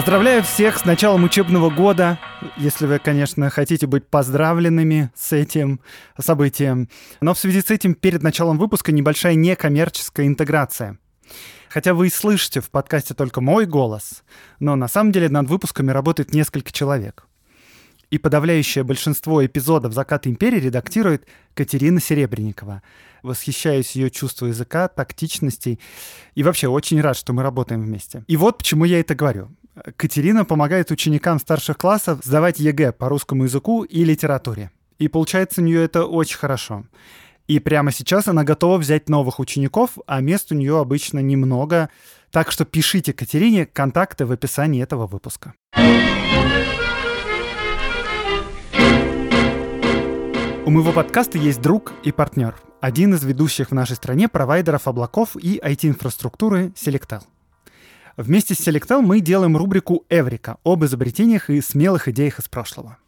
Поздравляю всех с началом учебного года, если вы, конечно, хотите быть поздравленными с этим событием. Но в связи с этим перед началом выпуска небольшая некоммерческая интеграция. Хотя вы и слышите в подкасте только мой голос, но на самом деле над выпусками работает несколько человек. И подавляющее большинство эпизодов «Закат империи» редактирует Катерина Серебренникова. Восхищаюсь ее чувством языка, тактичности и вообще очень рад, что мы работаем вместе. И вот почему я это говорю. Катерина помогает ученикам старших классов сдавать ЕГЭ по русскому языку и литературе. И получается у нее это очень хорошо. И прямо сейчас она готова взять новых учеников, а мест у нее обычно немного. Так что пишите Катерине, контакты в описании этого выпуска. У моего подкаста есть друг и партнер. Один из ведущих в нашей стране провайдеров облаков и IT-инфраструктуры Selectel. Вместе с Selectel мы делаем рубрику «Эврика» об изобретениях и смелых идеях из прошлого.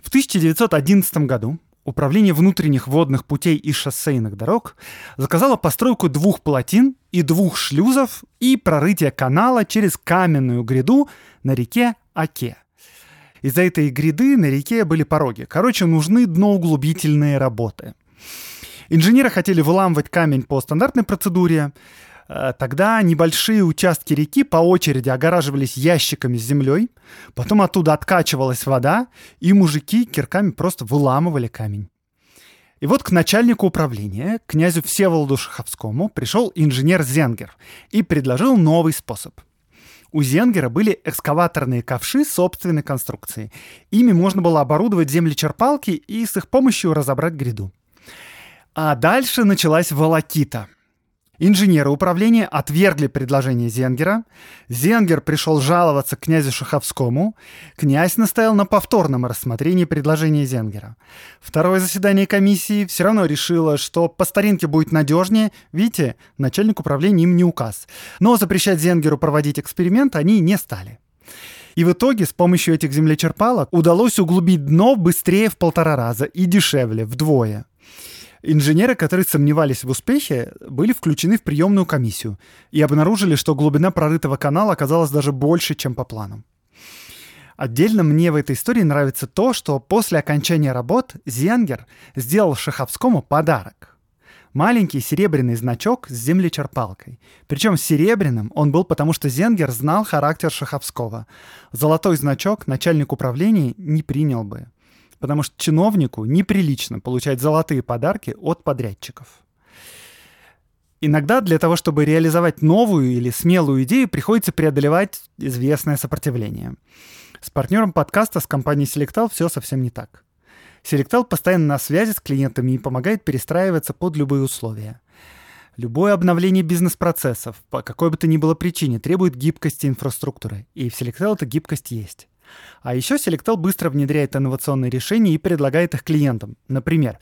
В 1911 году Управление внутренних водных путей и шоссейных дорог заказало постройку двух плотин и двух шлюзов и прорытие канала через каменную гряду на реке Оке. Из-за этой гряды на реке были пороги. Короче, нужны дноуглубительные работы. Инженеры хотели выламывать камень по стандартной процедуре, тогда небольшие участки реки по очереди огораживались ящиками с землей, потом оттуда откачивалась вода, и мужики кирками просто выламывали камень. И вот к начальнику управления, князю Всеволоду Шаховскому, пришел инженер Зенгер и предложил новый способ. У Зенгера были экскаваторные ковши собственной конструкции. Ими можно было оборудовать землечерпалки и с их помощью разобрать гряду. А дальше началась волокита – Инженеры управления отвергли предложение Зенгера. Зенгер пришел жаловаться князю Шаховскому. Князь настоял на повторном рассмотрении предложения Зенгера. Второе заседание комиссии все равно решило, что по старинке будет надежнее. Видите, начальник управления им не указ. Но запрещать Зенгеру проводить эксперимент они не стали. И в итоге с помощью этих землечерпалок удалось углубить дно быстрее в полтора раза и дешевле, вдвое. Инженеры, которые сомневались в успехе, были включены в приемную комиссию и обнаружили, что глубина прорытого канала оказалась даже больше, чем по планам. Отдельно мне в этой истории нравится то, что после окончания работ Зенгер сделал Шаховскому подарок. Маленький серебряный значок с землечерпалкой. Причем серебряным он был потому, что Зенгер знал характер Шаховского. Золотой значок начальник управления не принял бы потому что чиновнику неприлично получать золотые подарки от подрядчиков. Иногда для того, чтобы реализовать новую или смелую идею, приходится преодолевать известное сопротивление. С партнером подкаста с компанией Selectal все совсем не так. Selectal постоянно на связи с клиентами и помогает перестраиваться под любые условия. Любое обновление бизнес-процессов, по какой бы то ни было причине, требует гибкости инфраструктуры. И в Selectal эта гибкость есть. А еще Selectel быстро внедряет инновационные решения и предлагает их клиентам. Например,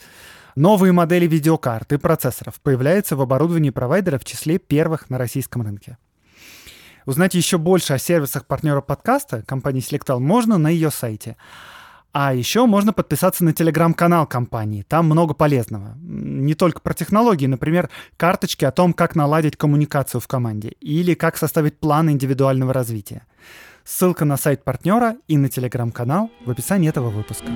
новые модели видеокарт и процессоров появляются в оборудовании провайдера в числе первых на российском рынке. Узнать еще больше о сервисах партнера подкаста компании Selectel можно на ее сайте. А еще можно подписаться на телеграм-канал компании. Там много полезного. Не только про технологии, например, карточки о том, как наладить коммуникацию в команде или как составить план индивидуального развития. Ссылка на сайт партнера и на телеграм-канал в описании этого выпуска.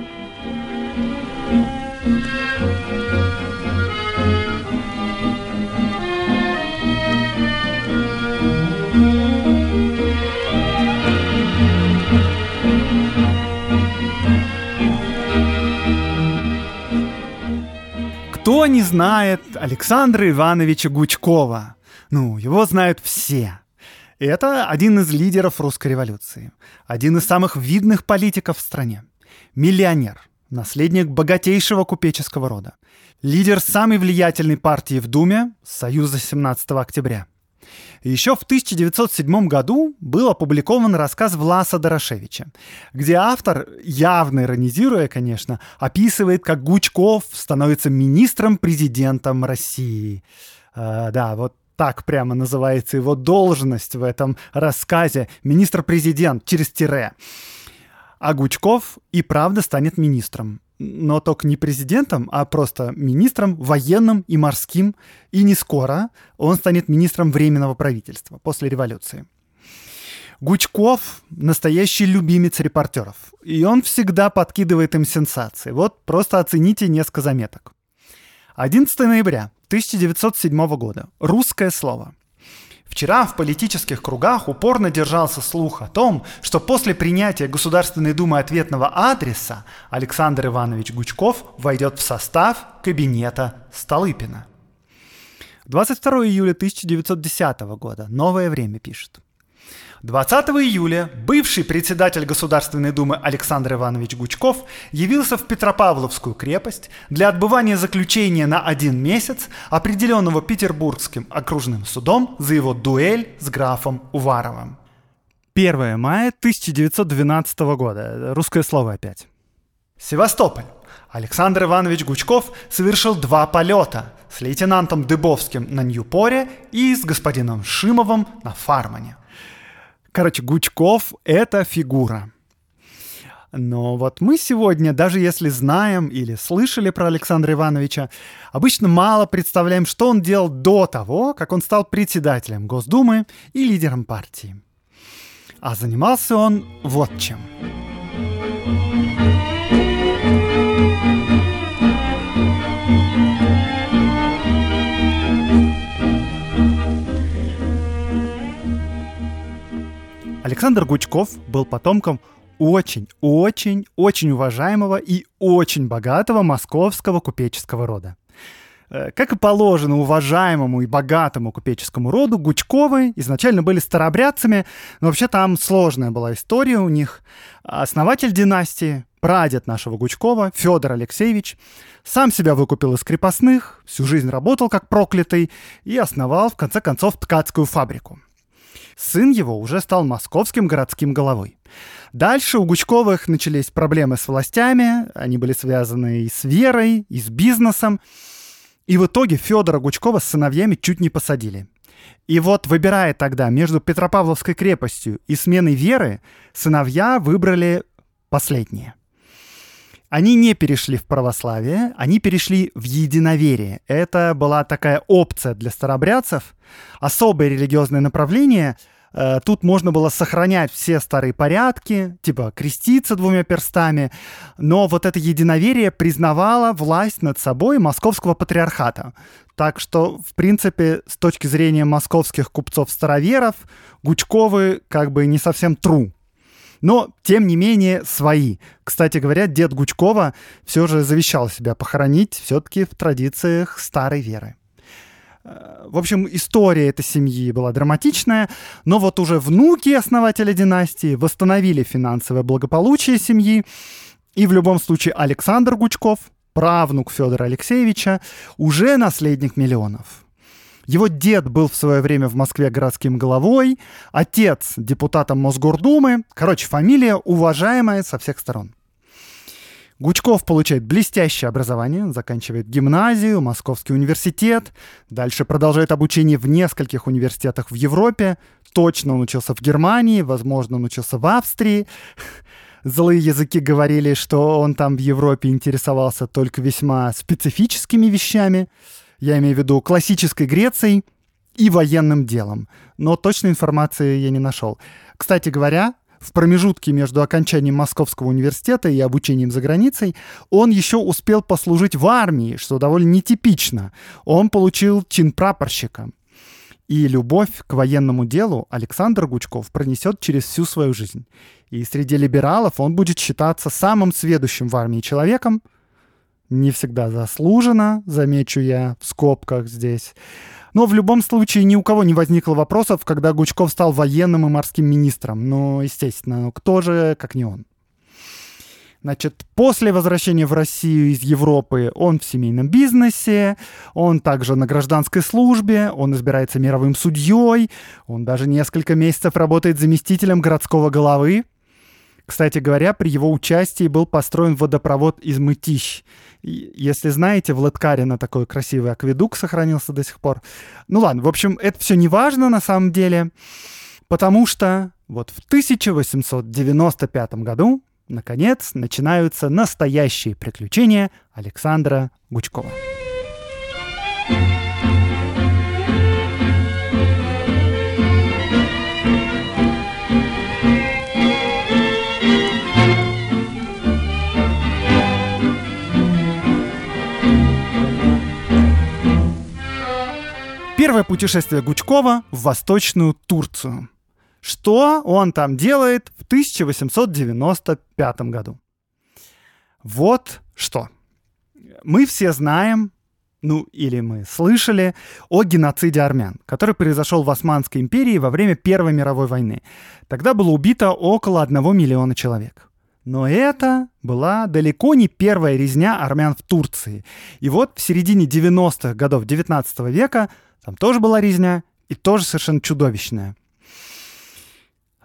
Кто не знает Александра Ивановича Гучкова? Ну, его знают все. Это один из лидеров русской революции, один из самых видных политиков в стране, миллионер, наследник богатейшего купеческого рода, лидер самой влиятельной партии в Думе Союза 17 октября. Еще в 1907 году был опубликован рассказ Власа Дорошевича, где автор, явно иронизируя, конечно, описывает, как Гучков становится министром-президентом России. Э, да, вот так прямо называется его должность в этом рассказе «Министр-президент» через тире. А Гучков и правда станет министром но только не президентом, а просто министром военным и морским. И не скоро он станет министром Временного правительства после революции. Гучков — настоящий любимец репортеров, и он всегда подкидывает им сенсации. Вот просто оцените несколько заметок. 11 ноября 1907 года. Русское слово. Вчера в политических кругах упорно держался слух о том, что после принятия Государственной Думы ответного адреса Александр Иванович Гучков войдет в состав кабинета Столыпина. 22 июля 1910 года. Новое время пишет. 20 июля бывший председатель Государственной Думы Александр Иванович Гучков явился в Петропавловскую крепость для отбывания заключения на один месяц, определенного Петербургским окружным судом за его дуэль с графом Уваровым. 1 мая 1912 года. Русское слово опять. Севастополь. Александр Иванович Гучков совершил два полета с лейтенантом Дыбовским на Ньюпоре и с господином Шимовым на Фармане – Короче, Гучков — это фигура. Но вот мы сегодня, даже если знаем или слышали про Александра Ивановича, обычно мало представляем, что он делал до того, как он стал председателем Госдумы и лидером партии. А занимался он вот чем. Александр Гучков был потомком очень, очень, очень уважаемого и очень богатого московского купеческого рода. Э, как и положено уважаемому и богатому купеческому роду, Гучковы изначально были старообрядцами, но вообще там сложная была история у них. Основатель династии, прадед нашего Гучкова, Федор Алексеевич, сам себя выкупил из крепостных, всю жизнь работал как проклятый и основал, в конце концов, ткацкую фабрику. Сын его уже стал московским городским головой. Дальше у Гучковых начались проблемы с властями, они были связаны и с верой, и с бизнесом. И в итоге Федора Гучкова с сыновьями чуть не посадили. И вот, выбирая тогда между Петропавловской крепостью и сменой веры, сыновья выбрали последнее. Они не перешли в православие, они перешли в единоверие. Это была такая опция для старобрядцев, особое религиозное направление. Э, тут можно было сохранять все старые порядки, типа креститься двумя перстами, но вот это единоверие признавало власть над собой московского патриархата. Так что, в принципе, с точки зрения московских купцов-староверов, Гучковы как бы не совсем true но, тем не менее, свои. Кстати говоря, дед Гучкова все же завещал себя похоронить все-таки в традициях старой веры. Э, в общем, история этой семьи была драматичная, но вот уже внуки основателя династии восстановили финансовое благополучие семьи, и в любом случае Александр Гучков, правнук Федора Алексеевича, уже наследник миллионов. Его дед был в свое время в Москве городским головой, отец депутатом Мосгордумы. Короче, фамилия уважаемая со всех сторон. Гучков получает блестящее образование, заканчивает гимназию, Московский университет, дальше продолжает обучение в нескольких университетах в Европе, точно он учился в Германии, возможно, он учился в Австрии. Злые языки говорили, что он там в Европе интересовался только весьма специфическими вещами я имею в виду классической Грецией и военным делом. Но точной информации я не нашел. Кстати говоря, в промежутке между окончанием Московского университета и обучением за границей он еще успел послужить в армии, что довольно нетипично. Он получил чин прапорщика. И любовь к военному делу Александр Гучков пронесет через всю свою жизнь. И среди либералов он будет считаться самым сведущим в армии человеком – не всегда заслуженно, замечу я в скобках здесь. Но в любом случае ни у кого не возникло вопросов, когда Гучков стал военным и морским министром. Ну, естественно, кто же, как не он. Значит, после возвращения в Россию из Европы он в семейном бизнесе, он также на гражданской службе, он избирается мировым судьей, он даже несколько месяцев работает заместителем городского головы. Кстати говоря, при его участии был построен водопровод из Мытищ. Если знаете, в Латкарино такой красивый акведук сохранился до сих пор. Ну ладно, в общем, это все не важно на самом деле, потому что вот в 1895 году наконец, начинаются настоящие приключения Александра Гучкова. Первое путешествие Гучкова в Восточную Турцию – что он там делает в 1895 году? Вот что. Мы все знаем, ну или мы слышали о геноциде армян, который произошел в Османской империи во время Первой мировой войны. Тогда было убито около одного миллиона человек. Но это была далеко не первая резня армян в Турции. И вот в середине 90-х годов 19 века там тоже была резня, и тоже совершенно чудовищная.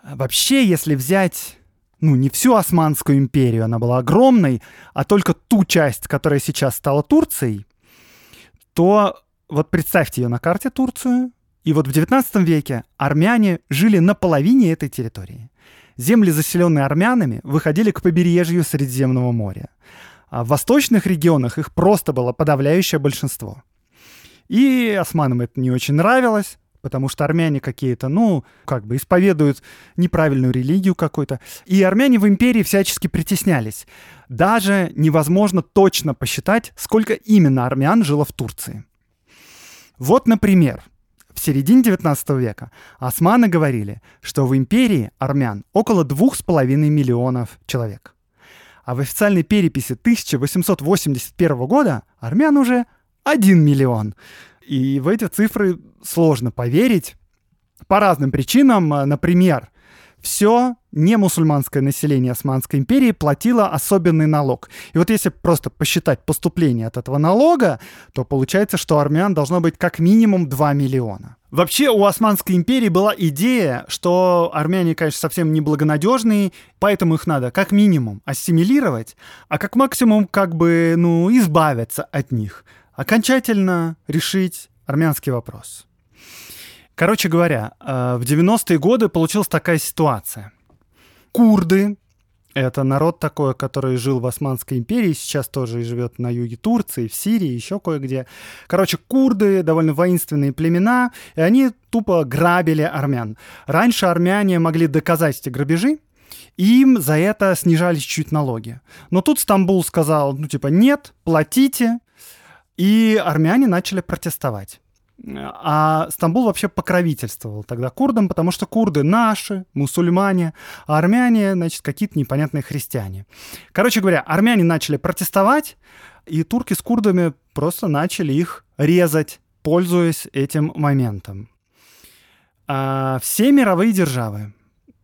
Вообще, если взять ну, не всю Османскую империю, она была огромной, а только ту часть, которая сейчас стала Турцией, то вот представьте ее на карте Турцию, и вот в 19 веке армяне жили на половине этой территории. Земли, заселенные армянами, выходили к побережью Средиземного моря. А в восточных регионах их просто было подавляющее большинство. И османам это не очень нравилось, потому что армяне какие-то, ну, как бы исповедуют неправильную религию какую-то. И армяне в империи всячески притеснялись. Даже невозможно точно посчитать, сколько именно армян жило в Турции. Вот, например, в середине 19 века османы говорили, что в империи армян около 2,5 миллионов человек. А в официальной переписи 1881 года армян уже 1 миллион. И в эти цифры сложно поверить по разным причинам. Например, все немусульманское население Османской империи платило особенный налог. И вот если просто посчитать поступление от этого налога, то получается, что армян должно быть как минимум 2 миллиона. Вообще у Османской империи была идея, что армяне, конечно, совсем неблагонадежные, поэтому их надо как минимум ассимилировать, а как максимум как бы, ну, избавиться от них окончательно решить армянский вопрос. Короче говоря, э, в 90-е годы получилась такая ситуация. Курды, это народ такой, который жил в Османской империи, сейчас тоже и живет на юге Турции, в Сирии, еще кое-где. Короче, курды довольно воинственные племена, и они тупо грабили армян. Раньше армяне могли доказать эти грабежи, им за это снижались чуть налоги. Но тут Стамбул сказал, ну типа, нет, платите, и армяне начали протестовать. А Стамбул вообще покровительствовал тогда курдам, потому что курды наши, мусульмане, а армяне, значит, какие-то непонятные христиане. Короче говоря, армяне начали протестовать, и турки с курдами просто начали их резать, пользуясь этим моментом. А все мировые державы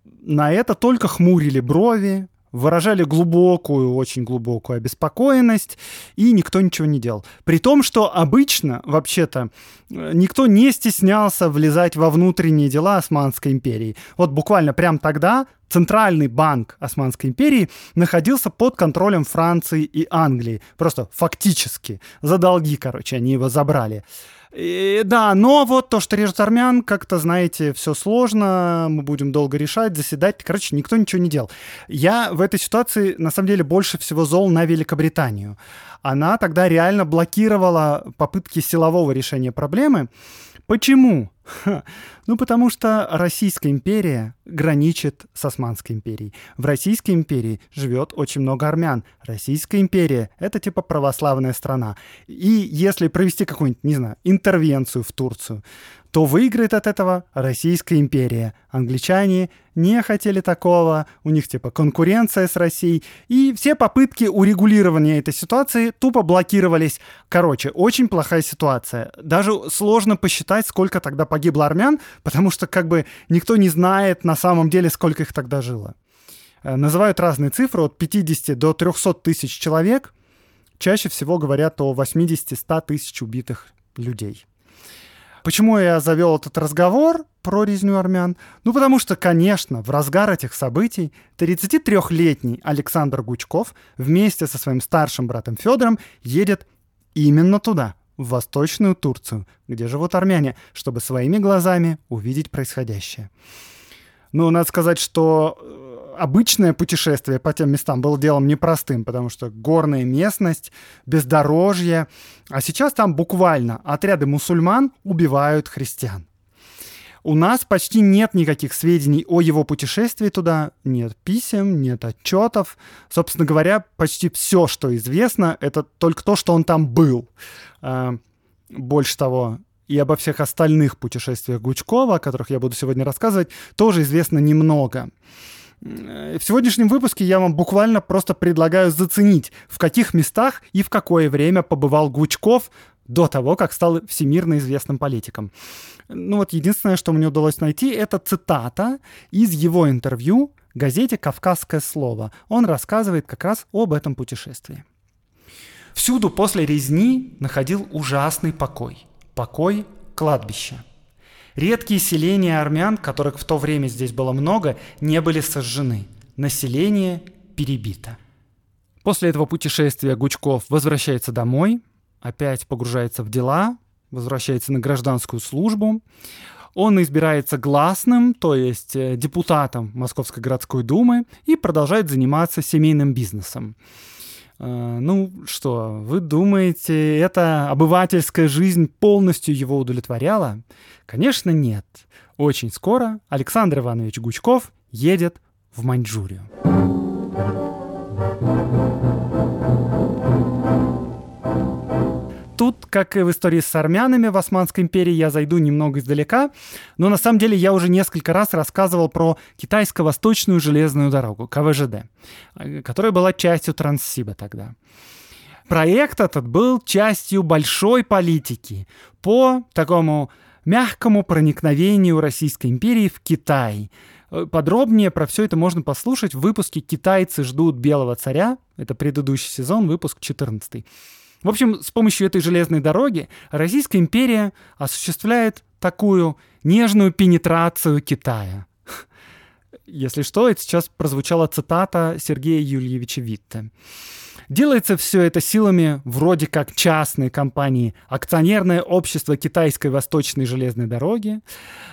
на это только хмурили брови, выражали глубокую, очень глубокую обеспокоенность, и никто ничего не делал. При том, что обычно, вообще-то, э, никто не стеснялся влезать во внутренние дела Османской империи. Вот буквально прямо тогда Центральный банк Османской империи находился под контролем Франции и Англии. Просто фактически. За долги, короче, они его забрали. И, да, но вот то, что режет армян, как-то, знаете, все сложно, мы будем долго решать, заседать. Короче, никто ничего не делал. Я в этой ситуации, на самом деле, больше всего зол на Великобританию. Она тогда реально блокировала попытки силового решения проблемы. Почему? Ну, потому что Российская империя граничит с Османской империей. В Российской империи живет очень много армян. Российская империя — это типа православная страна. И если провести какую-нибудь, не знаю, интервенцию в Турцию, то выиграет от этого Российская империя. Англичане не хотели такого, у них типа конкуренция с Россией, и все попытки урегулирования этой ситуации тупо блокировались. Короче, очень плохая ситуация. Даже сложно посчитать, сколько тогда погибло армян, потому что как бы никто не знает на самом деле, сколько их тогда жило. Э, называют разные цифры от 50 до 300 тысяч человек. Чаще всего говорят о 80-100 тысяч убитых людей. Почему я завел этот разговор про резню армян? Ну, потому что, конечно, в разгар этих событий 33-летний Александр Гучков вместе со своим старшим братом Федором едет именно туда, в Восточную Турцию, где живут армяне, чтобы своими глазами увидеть происходящее. Ну, надо сказать, что э, обычное путешествие по тем местам было делом непростым, потому что горная местность, бездорожье. А сейчас там буквально отряды мусульман убивают христиан. У нас почти нет никаких сведений о его путешествии туда, нет писем, нет отчетов. Собственно говоря, почти все, что известно, это только то, что он там был. А, больше того, и обо всех остальных путешествиях Гучкова, о которых я буду сегодня рассказывать, тоже известно немного. В сегодняшнем выпуске я вам буквально просто предлагаю заценить, в каких местах и в какое время побывал Гучков до того, как стал всемирно известным политиком. Ну вот единственное, что мне удалось найти, это цитата из его интервью газете «Кавказское слово». Он рассказывает как раз об этом путешествии. Всюду после резни находил ужасный покой покой кладбища. Редкие селения армян, которых в то время здесь было много, не были сожжены. Население перебито. После этого путешествия Гучков возвращается домой, опять погружается в дела, возвращается на гражданскую службу. Он избирается гласным, то есть э, депутатом Московской городской думы, и продолжает заниматься семейным бизнесом. Э, ну что, вы думаете, эта обывательская жизнь полностью его удовлетворяла? Конечно, нет. Очень скоро Александр Иванович Гучков едет в Маньчжурию. Тут, как и в истории с армянами в Османской империи, я зайду немного издалека, но на самом деле я уже несколько раз рассказывал про китайско-восточную железную дорогу, КВЖД, которая была частью Транссиба тогда. Проект этот был частью большой политики по такому мягкому проникновению Российской империи в Китай. Подробнее про все это можно послушать в выпуске «Китайцы ждут белого царя». Это предыдущий сезон, выпуск 14. В общем, с помощью этой железной дороги Российская империя осуществляет такую нежную пенетрацию Китая. Если что, это сейчас прозвучала цитата Сергея Юльевича Витте. Делается все это силами вроде как частной компании «Акционерное общество Китайской Восточной железной дороги».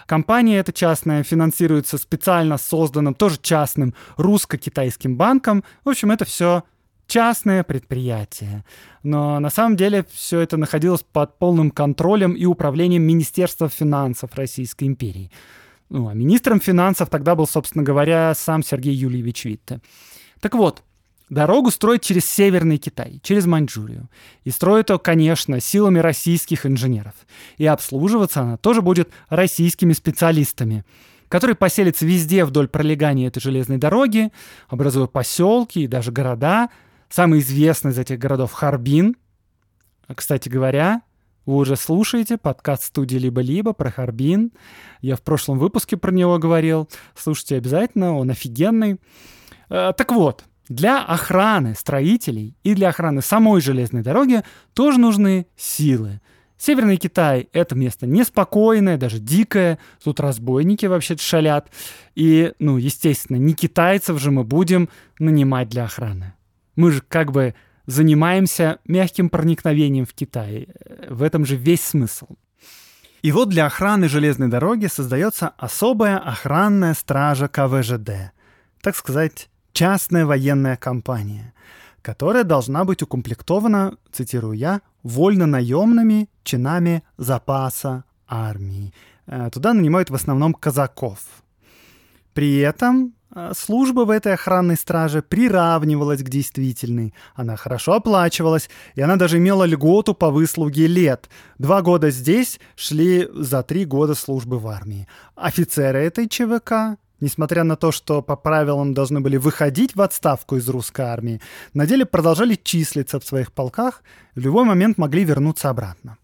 Компания эта частная финансируется специально созданным, тоже частным русско-китайским банком. В общем, это все частное предприятие. Но на самом деле все это находилось под полным контролем и управлением Министерства финансов Российской империи. Ну, а министром финансов тогда был, собственно говоря, сам Сергей Юльевич Витте. Так вот, дорогу строят через Северный Китай, через Маньчжурию. И строят ее, конечно, силами российских инженеров. И обслуживаться она тоже будет российскими специалистами которые поселятся везде вдоль пролегания этой железной дороги, образуя поселки и даже города, Самый известный из этих городов Харбин. Кстати говоря, вы уже слушаете подкаст студии «Либо-либо» про Харбин. Я в прошлом выпуске про него говорил. Слушайте обязательно, он офигенный. Э, так вот, для охраны строителей и для охраны самой железной дороги тоже нужны силы. Северный Китай — это место неспокойное, даже дикое. Тут разбойники вообще шалят. И, ну, естественно, не китайцев же мы будем нанимать для охраны. Мы же как бы занимаемся мягким проникновением в Китай. В этом же весь смысл. И вот для охраны железной дороги создается особая охранная стража КВЖД, так сказать, частная военная компания, которая должна быть укомплектована, цитирую я, вольно-наемными чинами запаса армии. Э, туда нанимают в основном казаков. При этом служба в этой охранной страже приравнивалась к действительной. Она хорошо оплачивалась, и она даже имела льготу по выслуге лет. Два года здесь шли за три года службы в армии. Офицеры этой ЧВК, несмотря на то, что по правилам должны были выходить в отставку из русской армии, на деле продолжали числиться в своих полках, в любой момент могли вернуться обратно.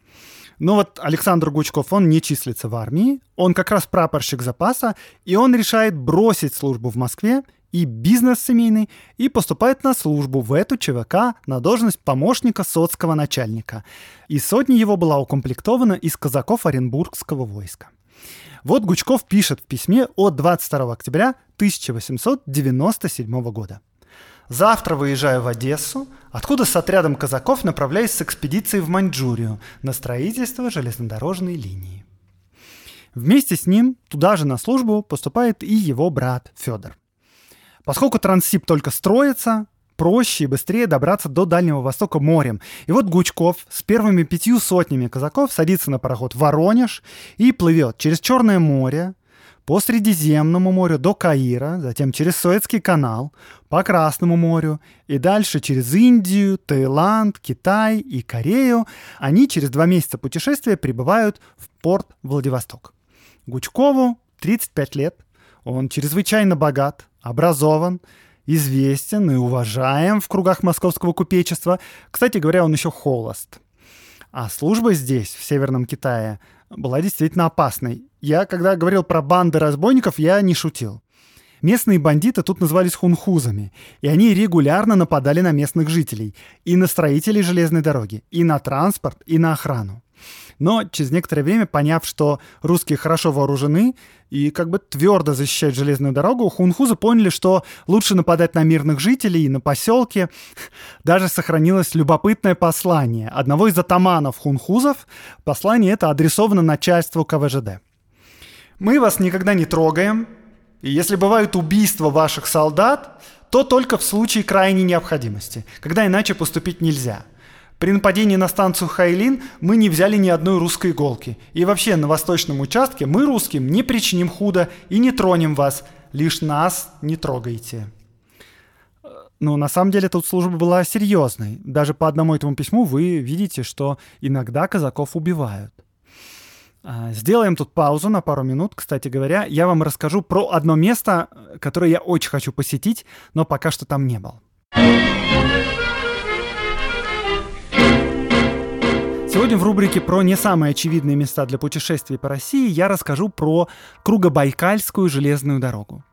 Но вот Александр Гучков, он не числится в армии, он как раз прапорщик запаса, и он решает бросить службу в Москве и бизнес семейный, и поступает на службу в эту ЧВК на должность помощника соцкого начальника. И сотня его была укомплектована из казаков Оренбургского войска. Вот Гучков пишет в письме от 22 октября 1897 года. Завтра выезжаю в Одессу, откуда с отрядом казаков направляюсь с экспедицией в Маньчжурию на строительство железнодорожной линии. Вместе с ним туда же на службу поступает и его брат Федор. Поскольку Транссиб только строится, проще и быстрее добраться до Дальнего Востока морем. И вот Гучков с первыми пятью сотнями казаков садится на пароход «Воронеж» и плывет через Черное море, по Средиземному морю до Каира, затем через Суэцкий канал, по Красному морю и дальше через Индию, Таиланд, Китай и Корею. Они через два месяца путешествия прибывают в порт Владивосток. Гучкову 35 лет, он чрезвычайно богат, образован, известен и уважаем в кругах московского купечества. Кстати говоря, он еще холост. А служба здесь, в Северном Китае, была действительно опасной. Я, когда говорил про банды разбойников, я не шутил. Местные бандиты тут назывались хунхузами, и они регулярно нападали на местных жителей, и на строителей железной дороги, и на транспорт, и на охрану. Но через некоторое время, поняв, что русские хорошо вооружены и как бы твердо защищают железную дорогу, хунхузы поняли, что лучше нападать на мирных жителей и на поселки. Даже сохранилось любопытное послание одного из атаманов хунхузов. Послание это адресовано начальству КВЖД. «Мы вас никогда не трогаем, и если бывают убийства ваших солдат, то только в случае крайней необходимости, когда иначе поступить нельзя – при нападении на станцию Хайлин мы не взяли ни одной русской иголки. И вообще на восточном участке мы русским не причиним худо и не тронем вас. Лишь нас не трогайте. Но на самом деле тут служба была серьезной. Даже по одному этому письму вы видите, что иногда казаков убивают. А, сделаем тут паузу на пару минут. Кстати говоря, я вам расскажу про одно место, которое я очень хочу посетить, но пока что там не был. Сегодня в рубрике про не самые очевидные места для путешествий по России я расскажу про Кругобайкальскую железную дорогу.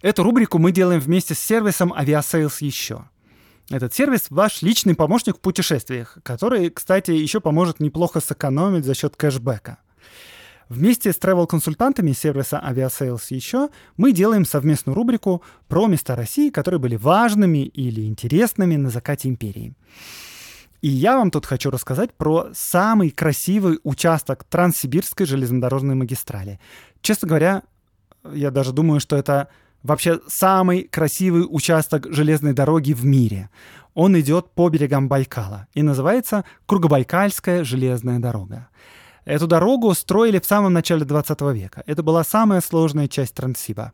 Эту рубрику мы делаем вместе с сервисом Aviasales еще. Этот сервис ваш личный помощник в путешествиях, который, кстати, еще поможет неплохо сэкономить за счет кэшбэка. Вместе с travel-консультантами сервиса Aviasales еще мы делаем совместную рубрику про места России, которые были важными или интересными на закате империи. И я вам тут хочу рассказать про самый красивый участок Транссибирской железнодорожной магистрали. Честно говоря, я даже думаю, что это вообще самый красивый участок железной дороги в мире. Он идет по берегам Байкала и называется Кругобайкальская железная дорога. Эту дорогу строили в самом начале 20 века. Это была самая сложная часть Транссиба.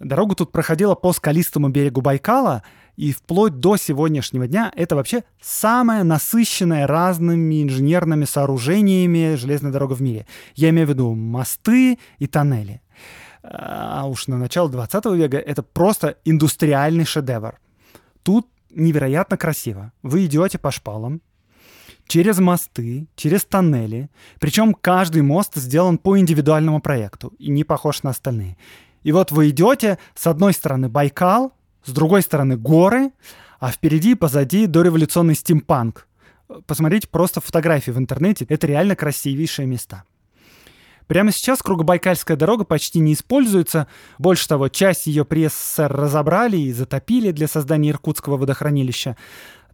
Дорога тут проходила по скалистому берегу Байкала — и вплоть до сегодняшнего дня это вообще самая насыщенная разными инженерными сооружениями железная дорога в мире. Я имею в виду мосты и тоннели. А уж на начало 20 века это просто индустриальный шедевр. Тут невероятно красиво. Вы идете по шпалам, через мосты, через тоннели. Причем каждый мост сделан по индивидуальному проекту и не похож на остальные. И вот вы идете, с одной стороны Байкал, с другой стороны горы, а впереди и позади дореволюционный стимпанк. Посмотрите просто фотографии в интернете, это реально красивейшие места. Прямо сейчас Кругобайкальская дорога почти не используется. Больше того, часть ее при СССР разобрали и затопили для создания Иркутского водохранилища.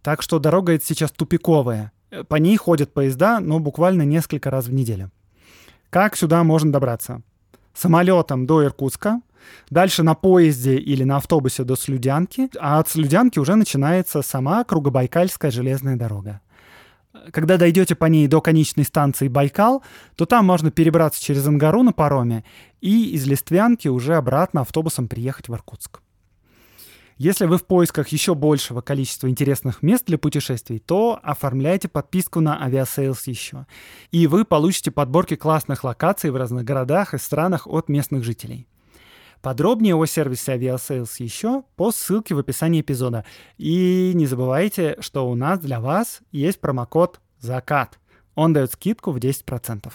Так что дорога эта сейчас тупиковая. По ней ходят поезда, но буквально несколько раз в неделю. Как сюда можно добраться? Самолетом до Иркутска, Дальше на поезде или на автобусе до Слюдянки, а от Слюдянки уже начинается сама Кругобайкальская железная дорога. Когда дойдете по ней до конечной станции Байкал, то там можно перебраться через Ангару на пароме и из Листвянки уже обратно автобусом приехать в Иркутск. Если вы в поисках еще большего количества интересных мест для путешествий, то оформляйте подписку на Aviasales еще. И вы получите подборки классных локаций в разных городах и странах от местных жителей. Подробнее о сервисе Aviasales еще по ссылке в описании эпизода. И не забывайте, что у нас для вас есть промокод «Закат». Он дает скидку в 10%.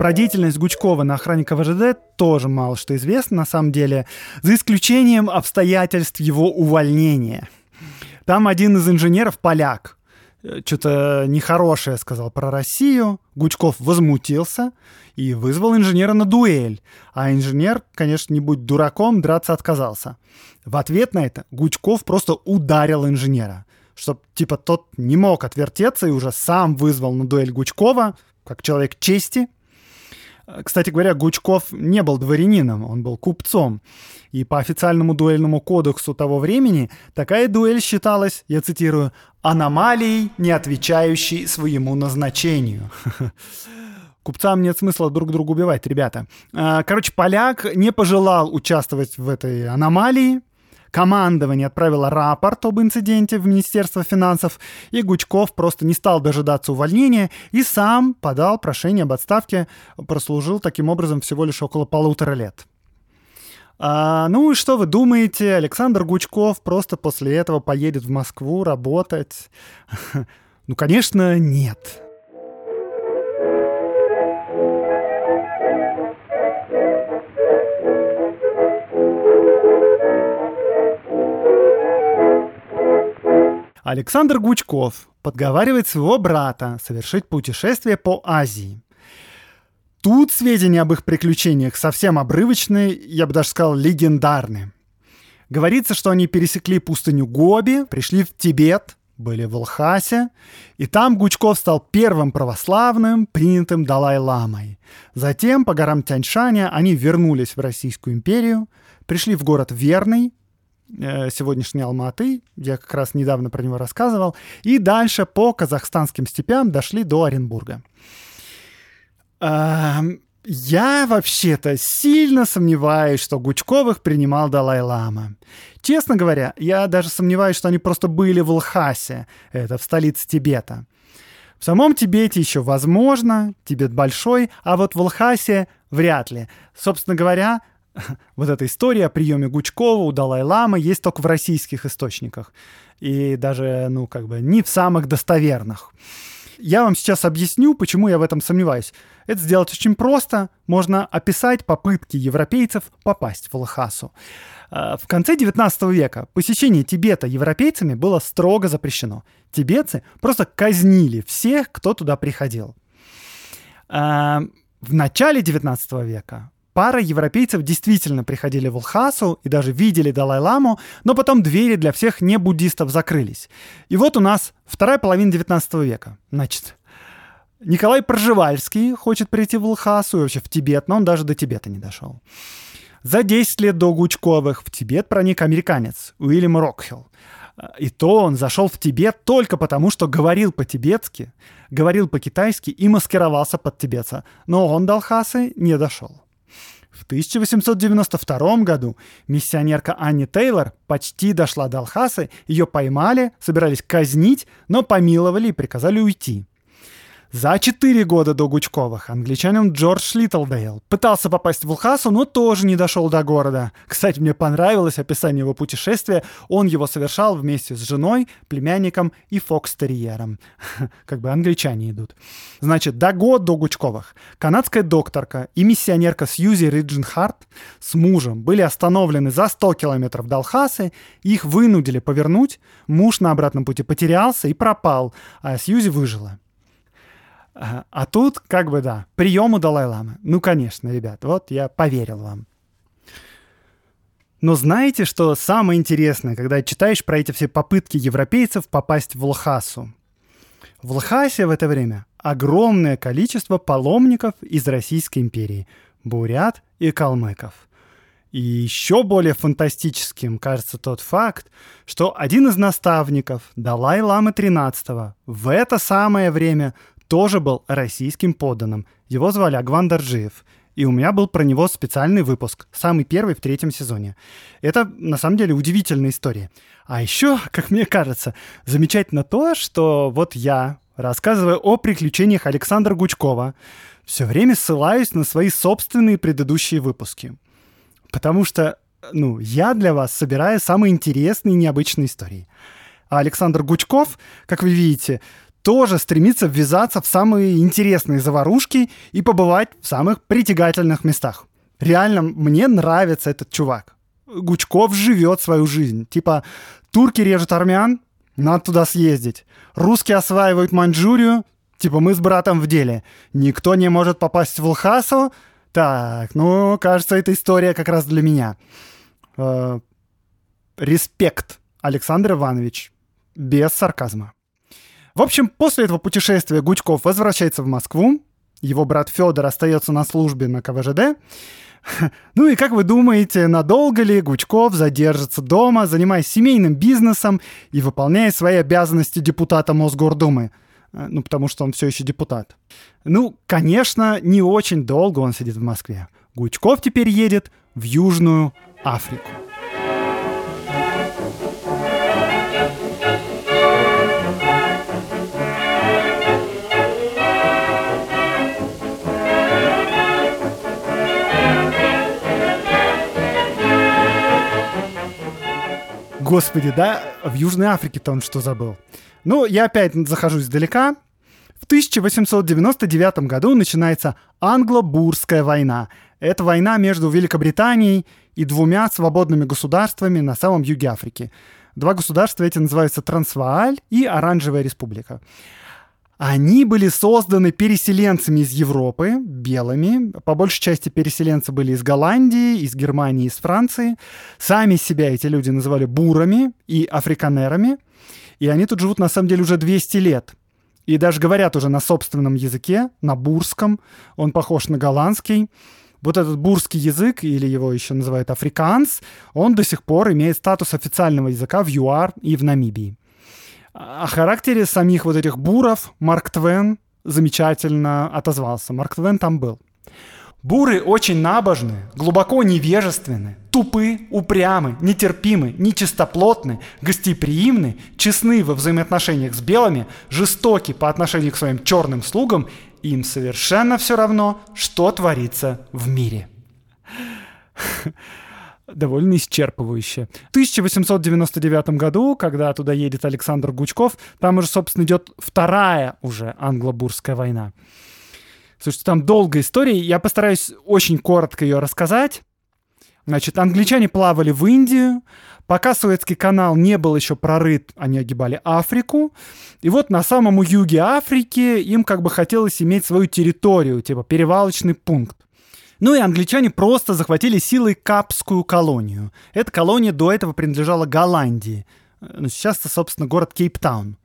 Про деятельность Гучкова на охранника ВЖД тоже мало что известно на самом деле, за исключением обстоятельств его увольнения. Там один из инженеров поляк, э, что-то нехорошее сказал про Россию. Гучков возмутился и вызвал инженера на дуэль. А инженер, конечно, не будь дураком, драться отказался. В ответ на это Гучков просто ударил инженера чтобы, типа, тот не мог отвертеться и уже сам вызвал на дуэль Гучкова, как человек чести. Кстати говоря, Гучков не был дворянином, он был купцом. И по официальному дуэльному кодексу того времени такая дуэль считалась, я цитирую, «аномалией, не отвечающей своему назначению». Купцам нет смысла друг друга убивать, ребята. А, короче, поляк не пожелал участвовать в этой аномалии, Командование отправило рапорт об инциденте в Министерство финансов, и Гучков просто не стал дожидаться увольнения и сам подал прошение об отставке, прослужил таким образом всего лишь около полутора лет. А, ну и что вы думаете, Александр Гучков просто после этого поедет в Москву работать? Ну, конечно, нет. Александр Гучков подговаривает своего брата совершить путешествие по Азии. Тут сведения об их приключениях совсем обрывочные, я бы даже сказал, легендарные. Говорится, что они пересекли пустыню Гоби, пришли в Тибет, были в Лхасе, и там Гучков стал первым православным, принятым Далай-ламой. Затем по горам Тяньшаня они вернулись в Российскую империю, пришли в город Верный, Э, сегодняшней Алматы, я как раз недавно про него рассказывал, и дальше по казахстанским степям дошли до Оренбурга. Я вообще-то сильно сомневаюсь, что Гучковых принимал Далай-Лама. Честно говоря, я даже сомневаюсь, что они просто были в Лхасе, это в столице Тибета. В самом Тибете еще возможно, Тибет большой, а вот в Лхасе вряд ли. Собственно говоря, вот эта история о приеме Гучкова у Далай-Ламы есть только в российских источниках. И даже, ну, как бы, не в самых достоверных. Я вам сейчас объясню, почему я в этом сомневаюсь. Это сделать очень просто. Можно описать попытки европейцев попасть в Лхасу. А, в конце 19 века посещение Тибета европейцами было строго запрещено. Тибетцы просто казнили всех, кто туда приходил. А, в начале 19 века Пара европейцев действительно приходили в Лхасу и даже видели Далай-ламу, но потом двери для всех не буддистов закрылись. И вот у нас вторая половина 19 века. Значит, Николай Пржевальский хочет прийти в Лхасу и вообще в Тибет, но он даже до Тибета не дошел. За 10 лет до Гучковых в Тибет проник американец Уильям Рокхилл. И то он зашел в Тибет только потому, что говорил по-тибетски, говорил по-китайски и маскировался под тибетца. Но он до Лхасы не дошел. В 1892 году миссионерка Анни Тейлор почти дошла до Лхасы, ее поймали, собирались казнить, но помиловали и приказали уйти. За четыре года до Гучковых англичанин Джордж Литлдейл пытался попасть в Лхасу, но тоже не дошел до города. Кстати, мне понравилось описание его путешествия. Он его совершал вместе с женой, племянником и фокстерьером. Как бы англичане идут. Значит, два года до Гучковых канадская докторка и миссионерка Сьюзи Риджинхарт с мужем были остановлены за 100 километров до Алхасы, их вынудили повернуть, муж на обратном пути потерялся и пропал, а Сьюзи выжила. А тут, как бы, да, прием у Далай-Ламы. Ну, конечно, ребят, вот я поверил вам. Но знаете, что самое интересное, когда читаешь про эти все попытки европейцев попасть в Лхасу? В Лхасе в это время огромное количество паломников из Российской империи, бурят и калмыков. И еще более фантастическим кажется тот факт, что один из наставников Далай-Ламы XIII в это самое время тоже был российским подданным. Его звали Агван Дарджиев. И у меня был про него специальный выпуск, самый первый в третьем сезоне. Это, на самом деле, удивительная история. А еще, как мне кажется, замечательно то, что вот я, рассказывая о приключениях Александра Гучкова, все время ссылаюсь на свои собственные предыдущие выпуски. Потому что, ну, я для вас собираю самые интересные и необычные истории. А Александр Гучков, как вы видите, тоже стремится ввязаться в самые интересные заварушки и побывать в самых притягательных местах. Реально, мне нравится этот чувак. Гучков живет свою жизнь. Типа, турки режут армян, надо туда съездить. Русские осваивают Маньчжурию, типа, мы с братом в деле. Никто не может попасть в Лхасу. Так, ну, кажется, эта история как раз для меня. Э, респект, Александр Иванович. Без сарказма. В общем, после этого путешествия Гучков возвращается в Москву. Его брат Федор остается на службе на КВЖД. Ну и как вы думаете, надолго ли Гучков задержится дома, занимаясь семейным бизнесом и выполняя свои обязанности депутата Мосгордумы? Э, ну, потому что он все еще депутат. Ну, конечно, не очень долго он сидит в Москве. Гучков теперь едет в Южную Африку. Господи, да, в Южной Африке-то он что забыл? Ну, я опять захожу издалека. В 1899 году начинается Англо-Бурская война. Это война между Великобританией и двумя свободными государствами на самом юге Африки. Два государства эти называются Трансвааль и Оранжевая республика. Они были созданы переселенцами из Европы, белыми. По большей части переселенцы были из Голландии, из Германии, из Франции. Сами себя эти люди называли бурами и африканерами. И они тут живут на самом деле уже 200 лет. И даже говорят уже на собственном языке, на бурском. Он похож на голландский. Вот этот бурский язык, или его еще называют африканс, он до сих пор имеет статус официального языка в ЮАР и в Намибии. О характере самих вот этих буров Марк Твен замечательно отозвался. Марк Твен там был. Буры очень набожны, глубоко невежественны, тупы, упрямы, нетерпимы, нечистоплотны, гостеприимны, честны во взаимоотношениях с белыми, жестоки по отношению к своим черным слугам, им совершенно все равно, что творится в мире довольно исчерпывающе. В 1899 году, когда туда едет Александр Гучков, там уже, собственно, идет вторая уже англо-бурская война. Слушайте, там долгая история, я постараюсь очень коротко ее рассказать. Значит, англичане плавали в Индию, пока Суэцкий канал не был еще прорыт, они огибали Африку. И вот на самом юге Африки им как бы хотелось иметь свою территорию, типа перевалочный пункт. Ну и англичане просто захватили силой Капскую колонию. Эта колония до этого принадлежала Голландии. Ну, сейчас это, собственно, город Кейптаун.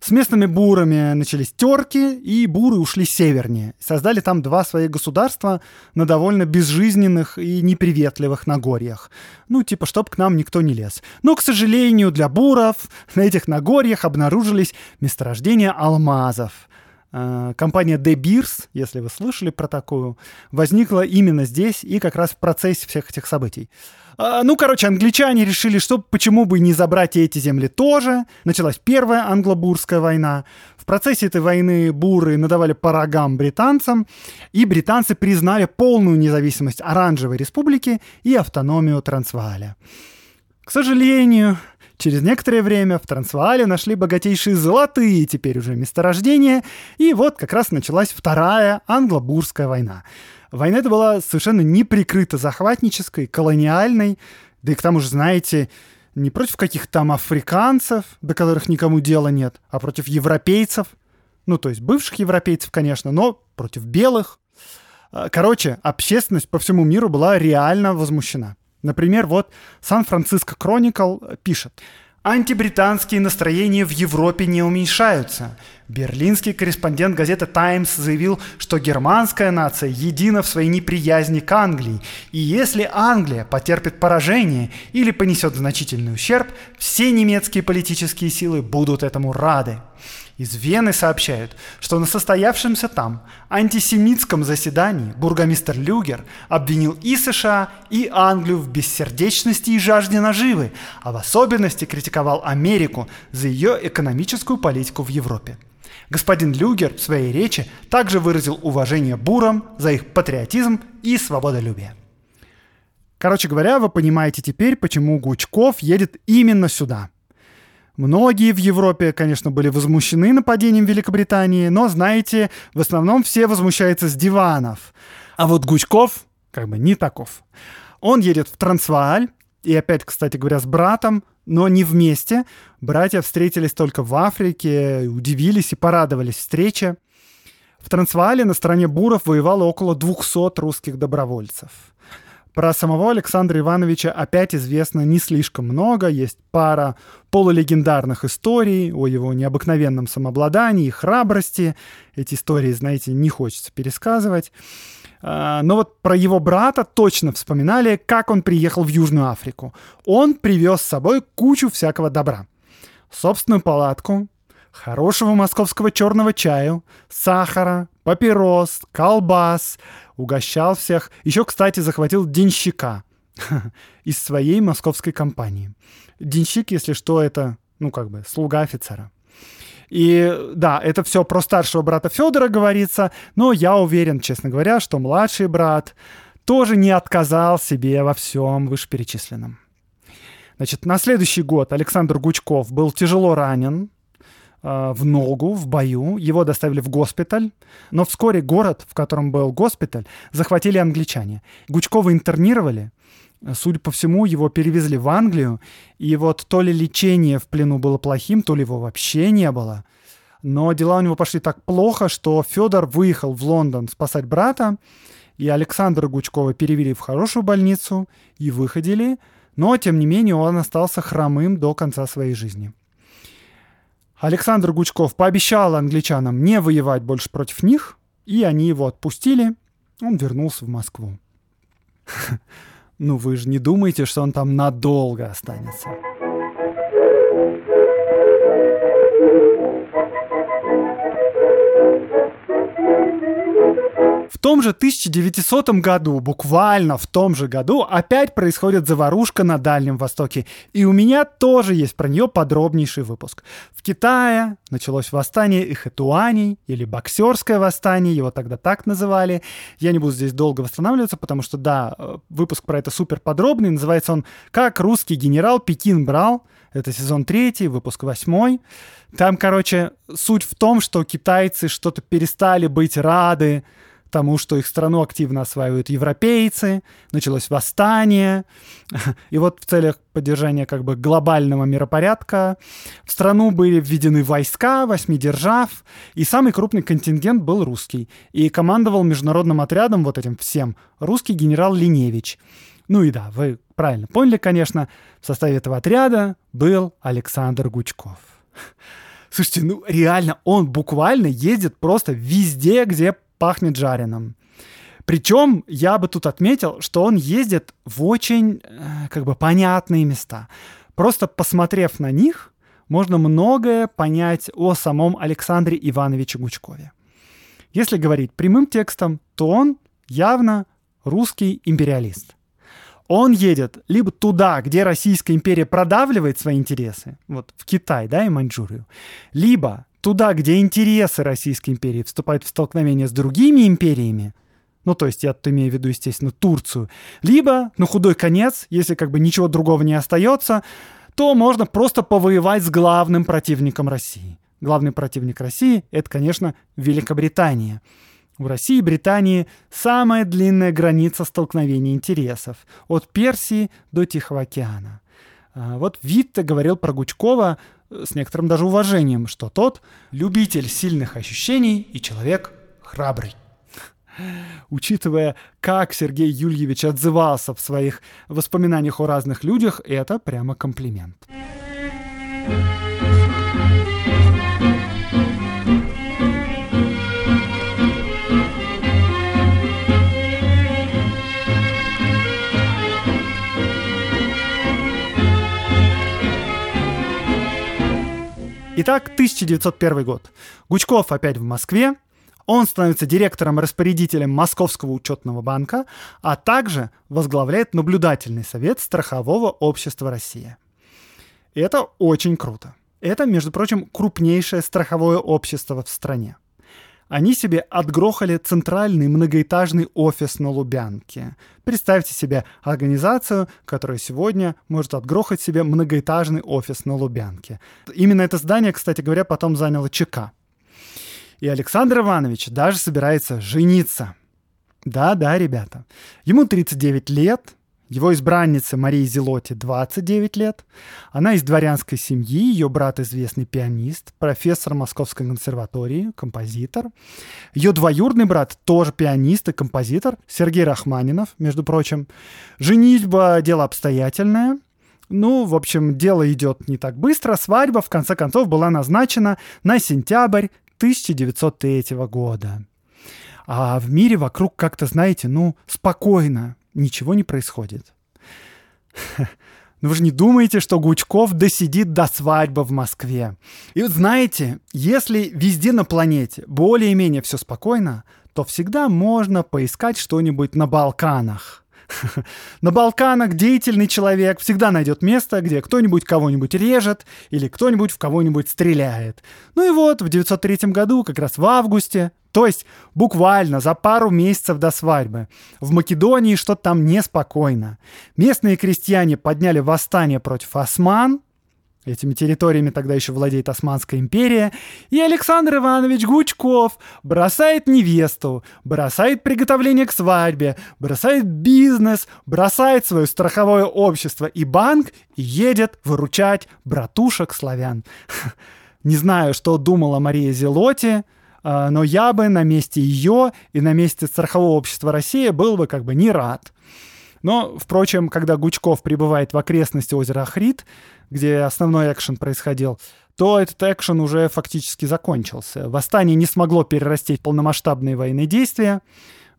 С местными бурами начались терки, и буры ушли севернее. Создали там два своих государства на довольно безжизненных и неприветливых Нагорьях. Ну, типа, чтоб к нам никто не лез. Но, к сожалению, для буров на этих Нагорьях обнаружились месторождения алмазов. Э, компания De Beers, если вы слышали про такую, возникла именно здесь и как раз в процессе всех этих событий. А, ну, короче, англичане решили, что почему бы не забрать и эти земли тоже. Началась первая англо-бурская война. В процессе этой войны буры надавали по рогам британцам, и британцы признали полную независимость Оранжевой республики и автономию Трансвааля. К сожалению, Через некоторое время в Трансваале нашли богатейшие золотые теперь уже месторождения, и вот как раз началась Вторая англо-бурская война. Война эта была совершенно неприкрыто захватнической, колониальной, да и к тому же, знаете, не против каких-то там африканцев, до которых никому дела нет, а против европейцев, ну, то есть бывших европейцев, конечно, но против белых. Короче, общественность по всему миру была реально возмущена. Например, вот Сан-Франциско Кроникл пишет. Антибританские настроения в Европе не уменьшаются. Берлинский корреспондент газеты «Таймс» заявил, что германская нация едина в своей неприязни к Англии, и если Англия потерпит поражение или понесет значительный ущерб, все немецкие политические силы будут этому рады. Из Вены сообщают, что на состоявшемся там антисемитском заседании бургомистр Люгер обвинил и США, и Англию в бессердечности и жажде наживы, а в особенности критиковал Америку за ее экономическую политику в Европе. Господин Люгер в своей речи также выразил уважение бурам за их патриотизм и свободолюбие. Короче говоря, вы понимаете теперь, почему Гучков едет именно сюда – Многие в Европе, конечно, были возмущены нападением Великобритании, но, знаете, в основном все возмущаются с диванов. А вот Гучков как бы не таков. Он едет в Трансвааль, и опять, кстати говоря, с братом, но не вместе. Братья встретились только в Африке, удивились и порадовались встрече. В Трансваале на стороне буров воевало около 200 русских добровольцев. Про самого Александра Ивановича опять известно не слишком много. Есть пара полулегендарных историй о его необыкновенном самообладании и храбрости. Эти истории, знаете, не хочется пересказывать. А, но вот про его брата точно вспоминали, как он приехал в Южную Африку. Он привез с собой кучу всякого добра. Собственную палатку, хорошего московского черного чаю, сахара, папирос, колбас, угощал всех. Еще, кстати, захватил денщика из своей московской компании. Денщик, если что, это, ну, как бы, слуга офицера. И да, это все про старшего брата Федора говорится, но я уверен, честно говоря, что младший брат тоже не отказал себе во всем вышеперечисленном. Значит, на следующий год Александр Гучков был тяжело ранен в ногу в бою. Его доставили в госпиталь. Но вскоре город, в котором был госпиталь, захватили англичане. Гучкова интернировали, Судя по всему, его перевезли в Англию, и вот то ли лечение в плену было плохим, то ли его вообще не было. Но дела у него пошли так плохо, что Федор выехал в Лондон спасать брата, и Александра Гучкова перевели в хорошую больницу и выходили, но, тем не менее, он остался хромым до конца своей жизни. Александр Гучков пообещал англичанам не воевать больше против них, и они его отпустили. Он вернулся в Москву. Ну вы же не думаете, что он там надолго останется. В том же 1900 году, буквально в том же году, опять происходит заварушка на Дальнем Востоке. И у меня тоже есть про нее подробнейший выпуск. В Китае началось восстание Ихэтуаней, или боксерское восстание, его тогда так называли. Я не буду здесь долго восстанавливаться, потому что, да, э, выпуск про это супер подробный. Называется он «Как русский генерал Пекин брал». Это сезон третий, выпуск восьмой. Там, короче, суть в том, что китайцы что-то перестали быть рады тому, что их страну активно осваивают европейцы, началось восстание, и вот в целях поддержания как бы глобального миропорядка в страну были введены войска восьми держав, и самый крупный контингент был русский, и командовал международным отрядом вот этим всем русский генерал Линевич. Ну и да, вы правильно поняли, конечно, в составе этого отряда был Александр Гучков. Слушайте, ну реально, он буквально ездит просто везде, где пахнет жареным. Причем я бы тут отметил, что он ездит в очень э, как бы понятные места. Просто посмотрев на них, можно многое понять о самом Александре Ивановиче Гучкове. Если говорить прямым текстом, то он явно русский империалист. Он едет либо туда, где Российская империя продавливает свои интересы, вот в Китай, да, и Маньчжурию, либо туда, где интересы Российской империи вступают в столкновение с другими империями, ну, то есть я тут имею в виду, естественно, Турцию, либо, ну, худой конец, если как бы ничего другого не остается, то можно просто повоевать с главным противником России. Главный противник России — это, конечно, Великобритания. У России и Британии самая длинная граница столкновения интересов от Персии до Тихого океана. А, вот Витте говорил про Гучкова с некоторым даже уважением, что тот любитель сильных ощущений и человек храбрый. Учитывая, как Сергей Юльевич отзывался в своих воспоминаниях о разных людях, это прямо комплимент. Итак, 1901 год. Гучков опять в Москве. Он становится директором-распорядителем Московского учетного банка, а также возглавляет наблюдательный совет Страхового общества России. Это очень круто. Это, между прочим, крупнейшее страховое общество в стране. Они себе отгрохали центральный многоэтажный офис на Лубянке. Представьте себе организацию, которая сегодня может отгрохать себе многоэтажный офис на Лубянке. Именно это здание, кстати говоря, потом заняло ЧК. И Александр Иванович даже собирается жениться. Да-да, ребята. Ему 39 лет, его избраннице Марии Зелоти 29 лет. Она из дворянской семьи, ее брат известный пианист, профессор Московской консерватории, композитор. Ее двоюродный брат тоже пианист и композитор, Сергей Рахманинов, между прочим. Женитьба – дело обстоятельное. Ну, в общем, дело идет не так быстро. Свадьба, в конце концов, была назначена на сентябрь 1903 года. А в мире вокруг как-то, знаете, ну, спокойно, ничего не происходит. Но вы же не думаете, что Гучков досидит до свадьбы в Москве. И вот знаете, если везде на планете более-менее все спокойно, то всегда можно поискать что-нибудь на Балканах. На Балканах деятельный человек всегда найдет место, где кто-нибудь кого-нибудь режет или кто-нибудь в кого-нибудь стреляет. Ну и вот в 903 году, как раз в августе, то есть буквально за пару месяцев до свадьбы. В Македонии что-то там неспокойно. Местные крестьяне подняли восстание против осман, Этими территориями тогда еще владеет Османская империя. И Александр Иванович Гучков бросает невесту, бросает приготовление к свадьбе, бросает бизнес, бросает свое страховое общество и банк и едет выручать братушек славян. Не знаю, что думала Мария Зелоти, а, но я бы на месте ее и на месте страхового общества России был бы как бы не рад. Но, впрочем, когда Гучков прибывает в окрестности озера Ахрид, где основной экшен происходил, то этот экшен уже фактически закончился. Восстание не смогло перерасти в полномасштабные военные действия,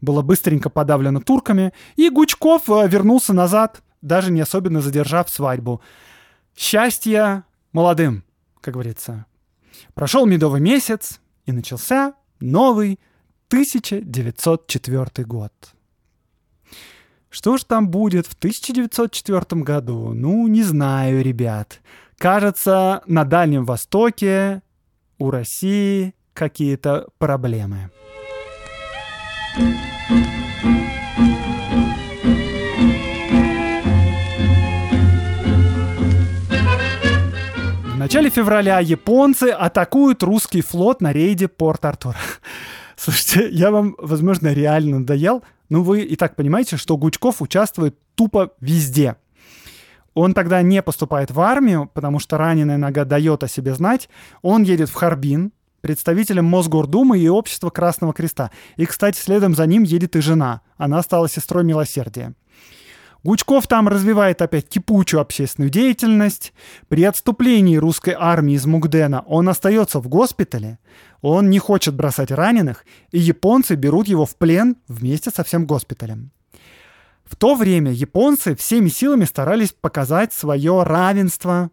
было быстренько подавлено турками, и Гучков э, вернулся назад, даже не особенно задержав свадьбу. Счастья молодым, как говорится. Прошел медовый месяц, и начался новый 1904 год. Что ж там будет в 1904 году? Ну, не знаю, ребят. Кажется, на Дальнем Востоке у России какие-то проблемы. В начале февраля японцы атакуют русский флот на рейде Порт-Артур. Слушайте, я вам, возможно, реально надоел, ну, вы и так понимаете, что Гучков участвует тупо везде. Он тогда не поступает в армию, потому что раненая нога дает о себе знать. Он едет в Харбин, представителем Мосгордумы и Общества Красного Креста. И, кстати, следом за ним едет и жена. Она стала сестрой милосердия. Гучков там развивает опять кипучую общественную деятельность. При отступлении русской армии из Мугдена он остается в госпитале, он не хочет бросать раненых, и японцы берут его в плен вместе со всем госпиталем. В то время японцы всеми силами старались показать свое равенство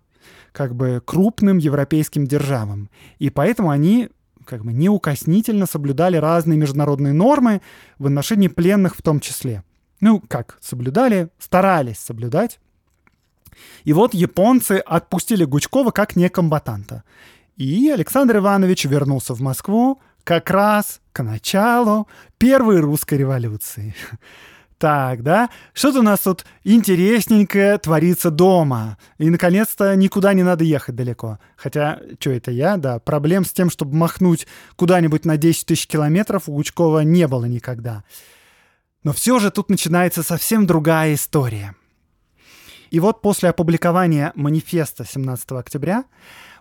как бы крупным европейским державам. И поэтому они как бы неукоснительно соблюдали разные международные нормы в отношении пленных в том числе. Ну, как соблюдали, старались соблюдать. И вот японцы отпустили Гучкова как некомбатанта. И Александр Иванович вернулся в Москву как раз к началу Первой русской революции. Так, да? Что-то у нас тут интересненькое творится дома. И, наконец-то, никуда не надо ехать далеко. Хотя, что это я, да, проблем с тем, чтобы махнуть куда-нибудь на 10 тысяч километров у Гучкова не было никогда. Но все же тут начинается совсем другая история. И вот после опубликования манифеста 17 октября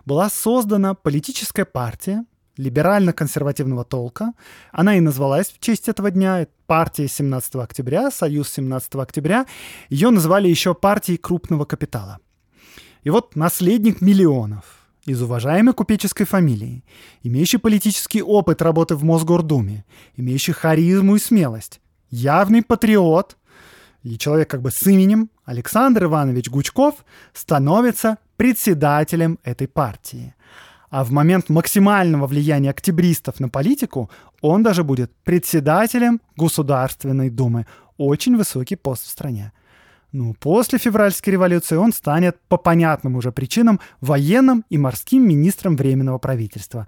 была создана политическая партия либерально-консервативного толка. Она и назвалась в честь этого дня. Партия 17 октября, Союз 17 октября. Ее называли еще партией крупного капитала. И вот наследник миллионов из уважаемой купеческой фамилии, имеющий политический опыт работы в Мосгордуме, имеющий харизму и смелость, явный патриот и человек как бы с именем Александр Иванович Гучков становится председателем этой партии. А в момент максимального влияния октябристов на политику он даже будет председателем Государственной Думы. Очень высокий пост в стране. Ну, после февральской революции он станет по понятным уже причинам военным и морским министром Временного правительства.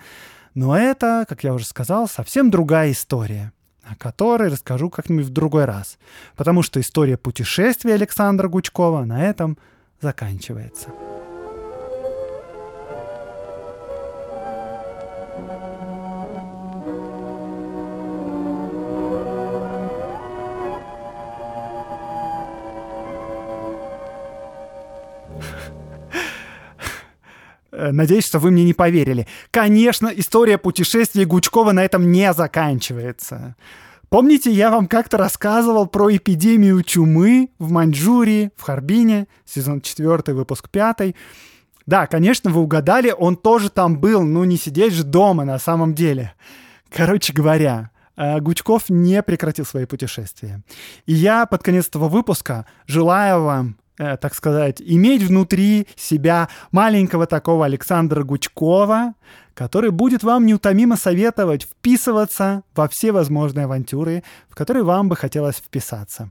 Но это, как я уже сказал, совсем другая история, о которой расскажу как-нибудь в другой раз. Потому что история путешествия Александра Гучкова на этом заканчивается. Надеюсь, что вы мне не поверили. Конечно, история путешествия Гучкова на этом не заканчивается. Помните, я вам как-то рассказывал про эпидемию чумы в Маньчжурии, в Харбине, сезон 4, выпуск 5. Да, конечно, вы угадали, он тоже там был, ну не сидеть же дома на самом деле. Короче говоря, э, Гучков не прекратил свои путешествия. И я под конец этого выпуска желаю вам э, так сказать, иметь внутри себя маленького такого Александра Гучкова, который будет вам неутомимо советовать вписываться во все возможные авантюры, в которые вам бы хотелось вписаться.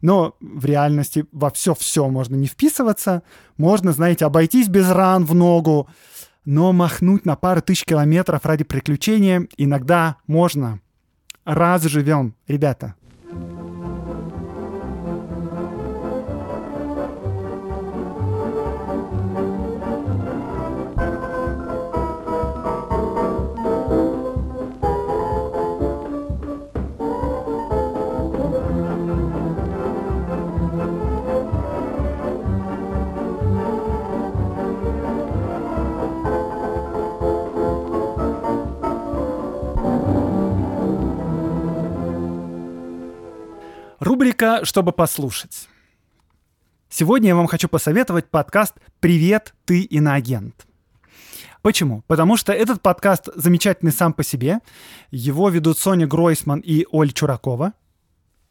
Но в реальности во все-все можно не вписываться, можно, знаете, обойтись без ран в ногу, но махнуть на пару тысяч километров ради приключения иногда можно. Раз живем, ребята. Рубрика «Чтобы послушать». Сегодня я вам хочу посоветовать подкаст «Привет, ты иноагент». Почему? Потому что этот подкаст замечательный сам по себе. Его ведут Соня Гройсман и Оль Чуракова.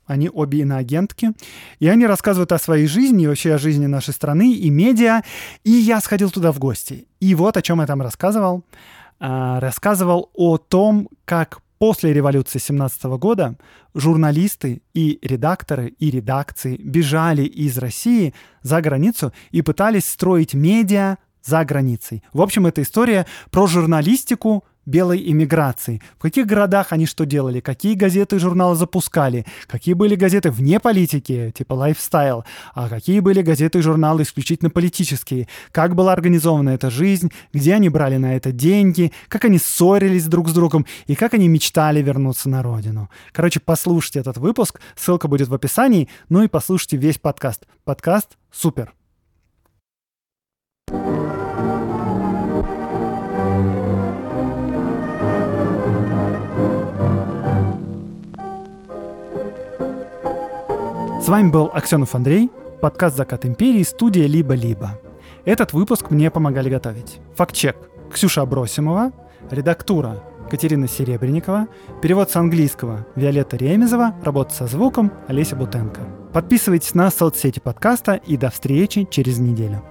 Они обе иноагентки. И они рассказывают о своей жизни и вообще о жизни нашей страны и медиа. И я сходил туда в гости. И вот о чем я там рассказывал. А, рассказывал о том, как После революции 17 года журналисты и редакторы и редакции бежали из России за границу и пытались строить медиа за границей. В общем, это история про журналистику белой иммиграции. В каких городах они что делали, какие газеты и журналы запускали, какие были газеты вне политики, типа Lifestyle, а какие были газеты и журналы исключительно политические, как была организована эта жизнь, где они брали на это деньги, как они ссорились друг с другом и как они мечтали вернуться на родину. Короче, послушайте этот выпуск, ссылка будет в описании, ну и послушайте весь подкаст. Подкаст супер. Вами был Аксенов Андрей, подкаст «Закат империи», студия «Либо-либо». Этот выпуск мне помогали готовить. Фактчек Ксюша Абросимова, редактура Катерина Серебренникова, перевод с английского Виолетта Ремезова, работа со звуком Олеся Бутенко. Подписывайтесь на соцсети подкаста и до встречи через неделю.